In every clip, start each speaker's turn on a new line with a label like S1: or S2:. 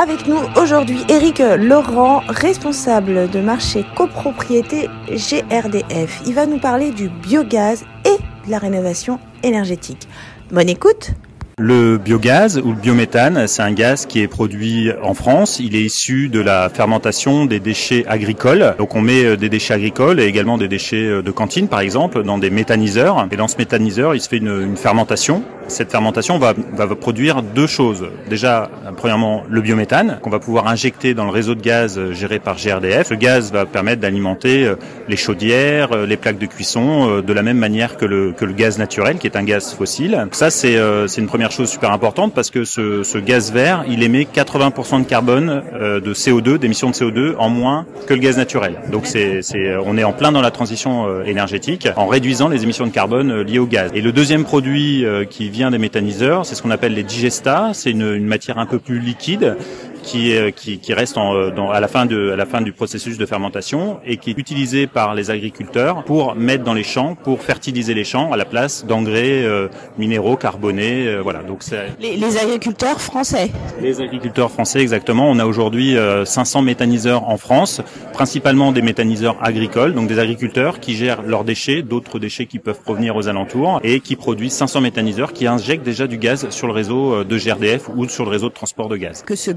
S1: Avec nous aujourd'hui Eric Laurent, responsable de marché copropriété GRDF. Il va nous parler du biogaz et de la rénovation énergétique. Bonne écoute
S2: le biogaz ou le biométhane, c'est un gaz qui est produit en France. Il est issu de la fermentation des déchets agricoles. Donc on met euh, des déchets agricoles et également des déchets euh, de cantine par exemple dans des méthaniseurs. Et dans ce méthaniseur, il se fait une, fermentation cette fermentation va, produire deux choses. Déjà, premièrement, le biométhane qu'on va pouvoir injecter dans le réseau de gaz géré par GRDF. Le gaz va permettre d'alimenter euh, les chaudières, euh, les plaques de cuisson euh, de la même manière que le, que le gaz naturel, qui est un gaz fossile. Ça, c'est une première chose super importante parce que ce, gaz vert, il émet 80% de carbone, de CO2, d'émissions de CO2 en moins que le gaz naturel. Donc, c'est, on est en plein dans la transition énergétique en réduisant les émissions de carbone liées au gaz. Et le deuxième produit qui des méthaniseurs, c'est ce qu'on appelle les digestats, c'est une matière un peu plus liquide qui, qui, qui reste en, euh, dans, à, la fin de, à la fin du processus de fermentation et qui est utilisé par les agriculteurs pour mettre dans les champs, pour fertiliser les champs à la place d'engrais euh, minéraux, carbonés. Euh, voilà. Donc
S1: c'est les, les, agriculteurs français.
S2: Les agriculteurs français, exactement. On a aujourd'hui 500 méthaniseurs en France, principalement des méthaniseurs agricoles, donc des agriculteurs qui gèrent leurs déchets, d'autres déchets qui peuvent provenir aux alentours et qui produisent 500 méthaniseurs qui injectent déjà du gaz sur le réseau de GRDF ou sur le réseau de transport de gaz.
S1: Que ce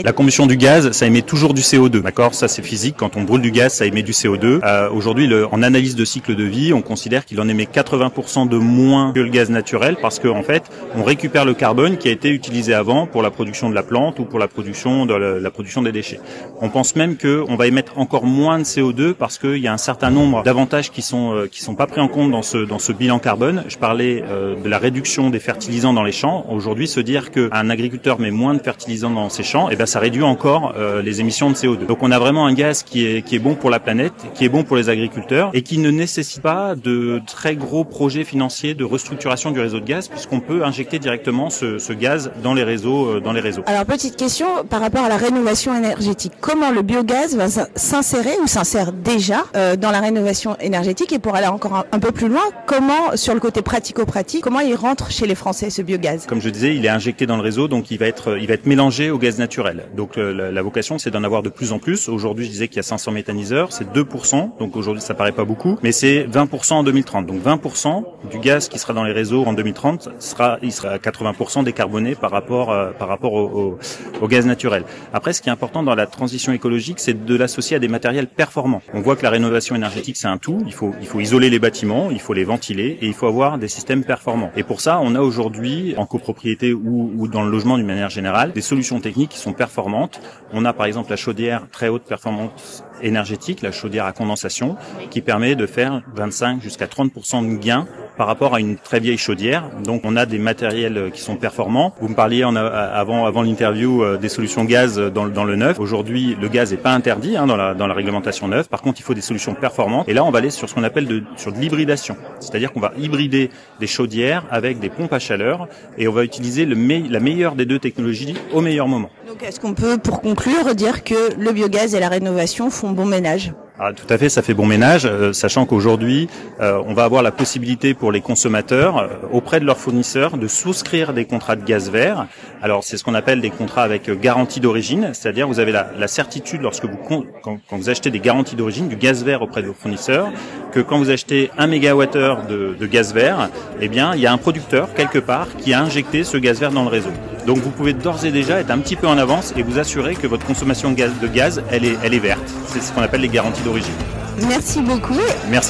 S1: euh.
S2: La combustion du gaz, ça émet toujours du CO2, d'accord? Ça c'est physique. Quand on brûle du gaz, ça émet du CO2. Euh, Aujourd'hui, en analyse de cycle de vie, on considère qu'il en émet 80% de moins que le gaz naturel parce qu'en en fait, on récupère le carbone qui a été utilisé avant pour la production de la plante ou pour la production de la, production des déchets. On pense même qu'on va émettre encore moins de CO2 parce qu'il y a un certain nombre d'avantages qui sont euh, qui sont pas pris en compte dans ce dans ce bilan carbone. Je parlais euh, de la réduction des fertilisants dans les champs. Aujourd'hui, se dire qu'un agriculteur met moins de fertilisants dans ses champs, et ben ça réduit encore euh, les émissions de CO2. Donc on a vraiment un gaz qui est qui est bon pour la planète, qui est bon pour les agriculteurs et qui ne nécessite pas de très gros projets financiers de restructuration du réseau de gaz puisqu'on peut injecter directement ce, ce, gaz dans les réseaux euh, dans les réseaux.
S1: Alors petite question par rapport à la rénovation énergétique. Comment le biogaz va s'insérer ou s'insère déjà euh, dans la rénovation énergétique? Et pour aller encore un, un peu plus loin, comment sur le côté pratico-pratique, comment il rentre chez les Français ce biogaz?
S2: Comme je disais, il est injecté dans le réseau donc il va être, il va être mélangé au gaz naturel. Donc la, la vocation, c'est d'en avoir de plus en plus. Aujourd'hui, je disais qu'il y a 500 méthaniseurs, c'est 2%. Donc aujourd'hui, ça paraît pas beaucoup, mais c'est 20% en 2030. Donc 20% du gaz qui sera dans les réseaux en 2030 sera, il sera à 80% décarboné par rapport, euh, par rapport au, au, au, gaz naturel. Après, ce qui est important dans la transition écologique, c'est de l'associer à des matériels performants. On voit que la rénovation énergétique, c'est un tout. Il faut, il faut isoler les bâtiments, il faut les ventiler et il faut avoir des systèmes performants. Et pour ça, on a aujourd'hui, en copropriété ou, ou dans le logement du manière générale, des solutions techniques qui sont performantes. On a par exemple la chaudière très haute performance énergétique, la chaudière à condensation, qui permet de faire 25 jusqu'à 30% de gains par rapport à une très vieille chaudière. Donc on a des matériels qui sont performants. Vous me parliez en avant avant l'interview euh, des solutions gaz dans, dans le neuf. Aujourd'hui, le gaz n'est pas interdit hein, dans, la, dans la réglementation neuve. Par contre, il faut des solutions performantes. Et là, on va aller sur ce qu'on appelle de, sur de l'hybridation. C'est-à-dire qu'on va hybrider des chaudières avec des pompes à chaleur et on va utiliser le la meilleure des deux technologies au meilleur moment.
S1: Donc est-ce qu'on peut, pour conclure, dire que le biogaz et la rénovation font bon ménage?
S2: Ah, tout à fait, ça fait bon ménage, euh, sachant qu'aujourd'hui, euh, on va avoir la possibilité pour les consommateurs, euh, auprès de leurs fournisseurs, de souscrire des contrats de gaz vert. Alors, c'est ce qu'on appelle des contrats avec garantie d'origine, c'est-à-dire vous avez la, certitude, lorsque vous quand, vous achetez des garanties d'origine, du gaz vert auprès de vos fournisseurs, que quand vous achetez un mégawattheure de, de gaz vert, eh bien, il y a un producteur quelque part qui a injecté ce gaz vert dans le réseau. Donc, vous pouvez d'ores et déjà être un petit peu en avance et vous assurer que votre consommation de gaz, elle est verte. C'est ce qu'on appelle les garanties
S1: Merci beaucoup.
S2: Merci.